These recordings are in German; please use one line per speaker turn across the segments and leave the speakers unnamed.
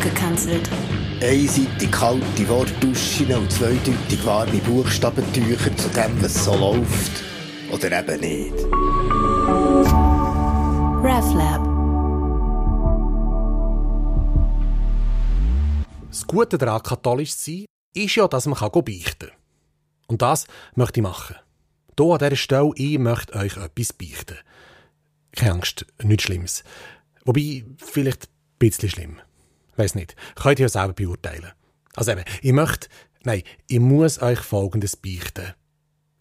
abgekanzelt.
Einseitig kalte Wortduschen und zweideutig warme Buchstabentücher zu dem, was so läuft. Oder eben nicht.
RefLab.
Das Gute daran, katholisch zu sein, ist ja, dass man beichten kann. Und das möchte ich machen. Hier an dieser Stelle, ich möchte euch etwas beichten. Keine Angst, nichts Schlimmes. Wobei, vielleicht ein bisschen schlimm. Weiß nicht. Könnt ihr ja selber beurteilen. Also eben, ich möchte, nein, ich muss euch Folgendes beichten.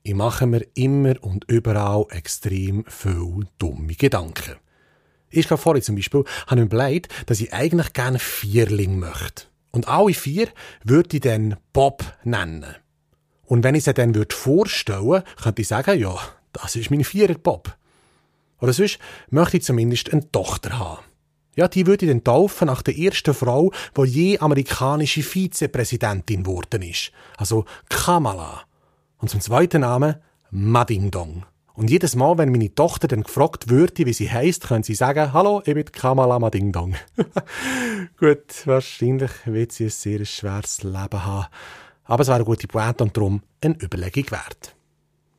Ich mache mir immer und überall extrem viel dumme Gedanken. Ich glaube, vorhin zum Beispiel habe mir überlegt, dass ich eigentlich gerne Vierling möchte. Und alle vier würde ich dann Bob nennen. Und wenn ich sie dann würde vorstellen, könnte ich sagen, ja, das ist mein Vierer Bob. Oder sonst möchte ich zumindest eine Tochter haben. Ja, die würde dann taufen nach der ersten Frau, die je amerikanische Vizepräsidentin geworden ist. Also Kamala. Und zum zweiten Namen Madingdong. Und jedes Mal, wenn meine Tochter dann gefragt würde, wie sie heißt, können sie sagen, hallo, ich bin Kamala Madingdong. Gut, wahrscheinlich wird sie ein sehr schweres Leben haben. Aber es wäre eine gute Pointe und darum eine Überlegung wert.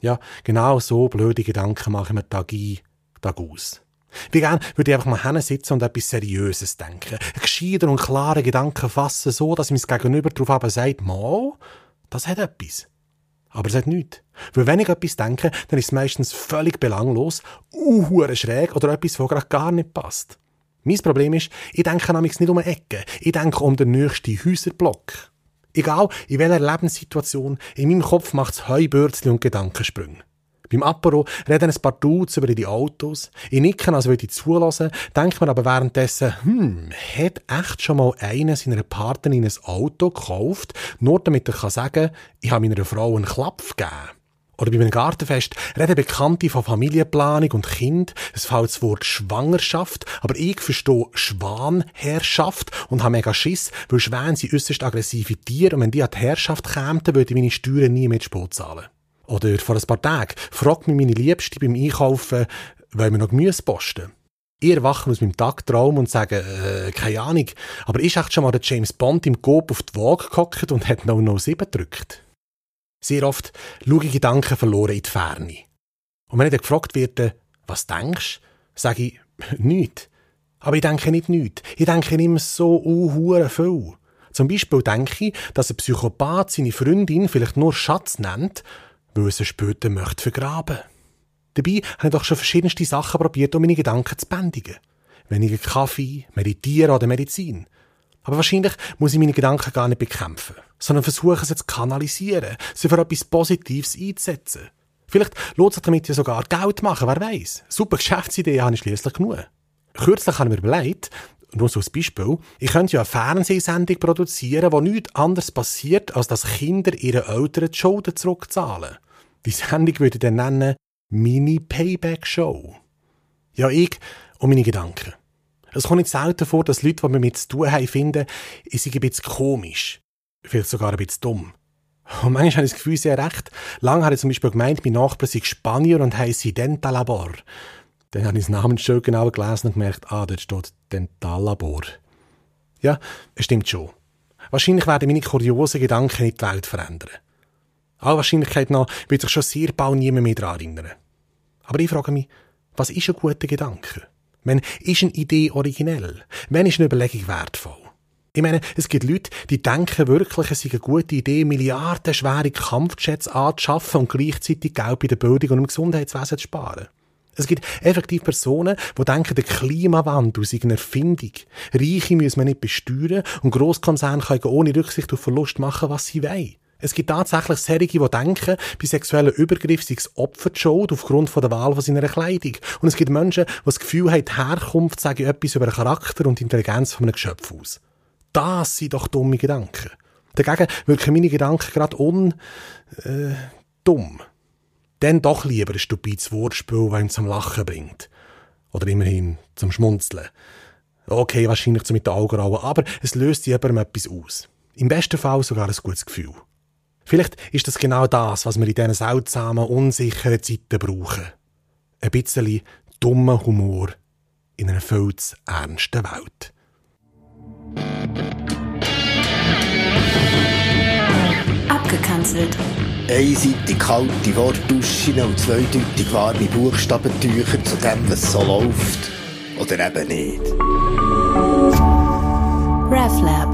Ja, genau so blöde Gedanken mache ich mir Tag ein, Tag aus. Wie gern würde ich einfach mal hinsitzen und etwas Seriöses denken. Gescheiter und klaren Gedanken fassen, so, dass mein Gegenüber darauf aber sagt, mal, das hat etwas. Aber es hat nichts. Weil wenn ich etwas denke, dann ist es meistens völlig belanglos, uhuere schräg oder etwas, was gerade gar nicht passt. Mein Problem ist, ich denke nämlich nicht um eine Ecke. Ich denke um den nächsten Häuserblock. Egal, in welcher Lebenssituation, in meinem Kopf macht es Heubürzli und Gedankensprünge. Beim Apero reden ein paar Dudes über die Autos. Ich nicke, als würde ich zulassen, denkt man aber währenddessen, hm, hat echt schon mal einer seiner Partnerin ein Auto gekauft, nur damit er kann sagen, ich habe meiner Frau einen Klapp gegeben. Oder bei einem Gartenfest reden Bekannte von Familienplanung und Kind. Es fällt das Wort Schwangerschaft, aber ich verstehe Schwanherrschaft und habe mega Schiss, weil Schwäne sind äußerst aggressive Tiere und wenn die an die Herrschaft kämen, würde ich meine Steuern nie mit Sport zahlen. Oder vor ein paar Tagen fragt mich meine Liebste beim Einkaufen, wollen wir noch Gemüse posten? Ich erwache aus meinem Tagtraum und sage, äh, keine Ahnung, aber ist echt schon mal der James Bond im Coop auf die Waage gehockt und hat noch 07 gedrückt? Sehr oft schaue ich Gedanken verloren in die Ferne. Und wenn ich dann gefragt werde, was denkst, sage ich, nichts. Aber ich denke nicht nichts. Ich denke immer so uh, viel. Zum Beispiel denke ich, dass ein Psychopath seine Freundin vielleicht nur Schatz nennt, sie später möchte vergraben. Dabei habe ich doch schon verschiedenste Sachen probiert, um meine Gedanken zu bändigen. Weniger Kaffee, Meditieren oder Medizin. Aber wahrscheinlich muss ich meine Gedanken gar nicht bekämpfen, sondern versuchen, sie zu kanalisieren, sie für etwas Positives einzusetzen. Vielleicht lohnt sich damit ja sogar Geld machen, wer weiß. Super Geschäftsidee habe ich schließlich genug. Kürzlich habe ich mir überlegt, nur so als Beispiel, ich könnte ja eine Fernsehsendung produzieren, wo nichts anderes passiert, als dass Kinder ihren Eltern die Schulden zurückzahlen. Die Sendung würde dann nennen Mini Payback Show. Ja, ich und meine Gedanken. Es kommt nicht selten vor, dass Leute, die mit mir zu tun haben, finden, ich sei ein bisschen komisch. Vielleicht sogar ein bisschen dumm. Und manchmal habe ich das Gefühl, sehr recht. Lange habe ich zum Beispiel gemeint, mein Nachbar sei Spanier und heisse Dentalabor. Dann habe ich das Namensschild genau gelesen und gemerkt, ah, dort steht Dentallabor. Ja, es stimmt schon. Wahrscheinlich werden meine kuriosen Gedanken nicht die Welt verändern. Alle Wahrscheinlichkeit nach wird sich schon sehr bald niemand mehr daran erinnern. Aber ich frage mich, was ist ein guter Gedanke? Wenn ist eine Idee originell? Wenn ist eine Überlegung wertvoll? Ich meine, es gibt Leute, die denken wirklich, es sei eine gute Idee, milliardenschwere Kampfjets anzuschaffen und gleichzeitig Geld bei der Bildung und im Gesundheitswesen zu sparen. Es gibt effektiv Personen, die denken, der Klimawandel sei eine Erfindung. Reiche müssen man nicht besteuern und Grosskonzerne können ohne Rücksicht auf Verlust machen, was sie wollen. Es gibt tatsächlich solche, die denken, bei sexuellen Übergriffen sei das Opfer Schuld aufgrund von der Wahl von seiner Kleidung. Und es gibt Menschen, die das Gefühl haben, die Herkunft sage etwas über den Charakter und die Intelligenz von einem Geschöpf aus. Das sind doch dumme Gedanken. Dagegen wirken meine Gedanken gerade un... Äh, dumm. Dann doch lieber ein stupides Wortspiel, das ihm zum Lachen bringt. Oder immerhin zum Schmunzeln. Okay, wahrscheinlich so mit den Augenbrauen, aber es löst jemandem etwas aus. Im besten Fall sogar ein gutes Gefühl. Vielleicht ist das genau das, was wir in diesen seltsamen, unsicheren Zeiten brauchen. Ein bisschen dummer Humor in einer völlig ernsten Welt.
Abgekanzelt.
Einseitig kalte Wortduschen und zweideutig warme Buchstabentücher zu dem, was so läuft. Oder eben nicht.
RefLab